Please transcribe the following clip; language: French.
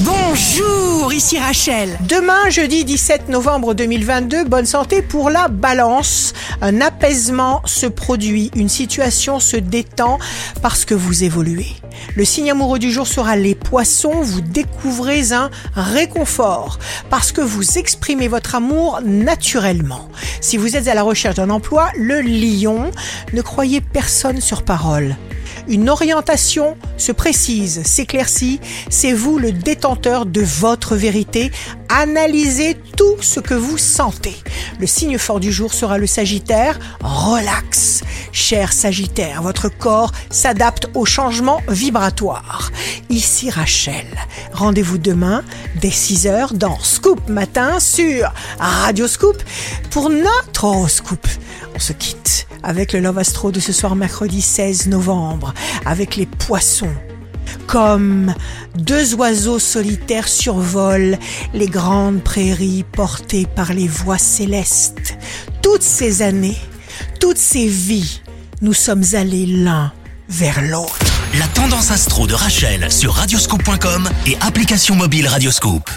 Bonjour, ici Rachel. Demain, jeudi 17 novembre 2022, bonne santé pour la balance. Un apaisement se produit, une situation se détend parce que vous évoluez. Le signe amoureux du jour sera les poissons, vous découvrez un réconfort parce que vous exprimez votre amour naturellement. Si vous êtes à la recherche d'un emploi, le lion, ne croyez personne sur parole. Une orientation se précise, s'éclaircit, c'est vous le détenteur de votre vérité. Analysez tout ce que vous sentez. Le signe fort du jour sera le Sagittaire. Relax. Cher Sagittaire, votre corps s'adapte aux changements vibratoires. Ici Rachel. Rendez-vous demain dès 6h dans Scoop Matin sur Radio Scoop pour notre horoscope. On se quitte avec le Love Astro de ce soir mercredi 16 novembre, avec les poissons. Comme deux oiseaux solitaires survolent les grandes prairies portées par les voix célestes. Toutes ces années, toutes ces vies, nous sommes allés l'un vers l'autre. La tendance astro de Rachel sur radioscope.com et application mobile Radioscope.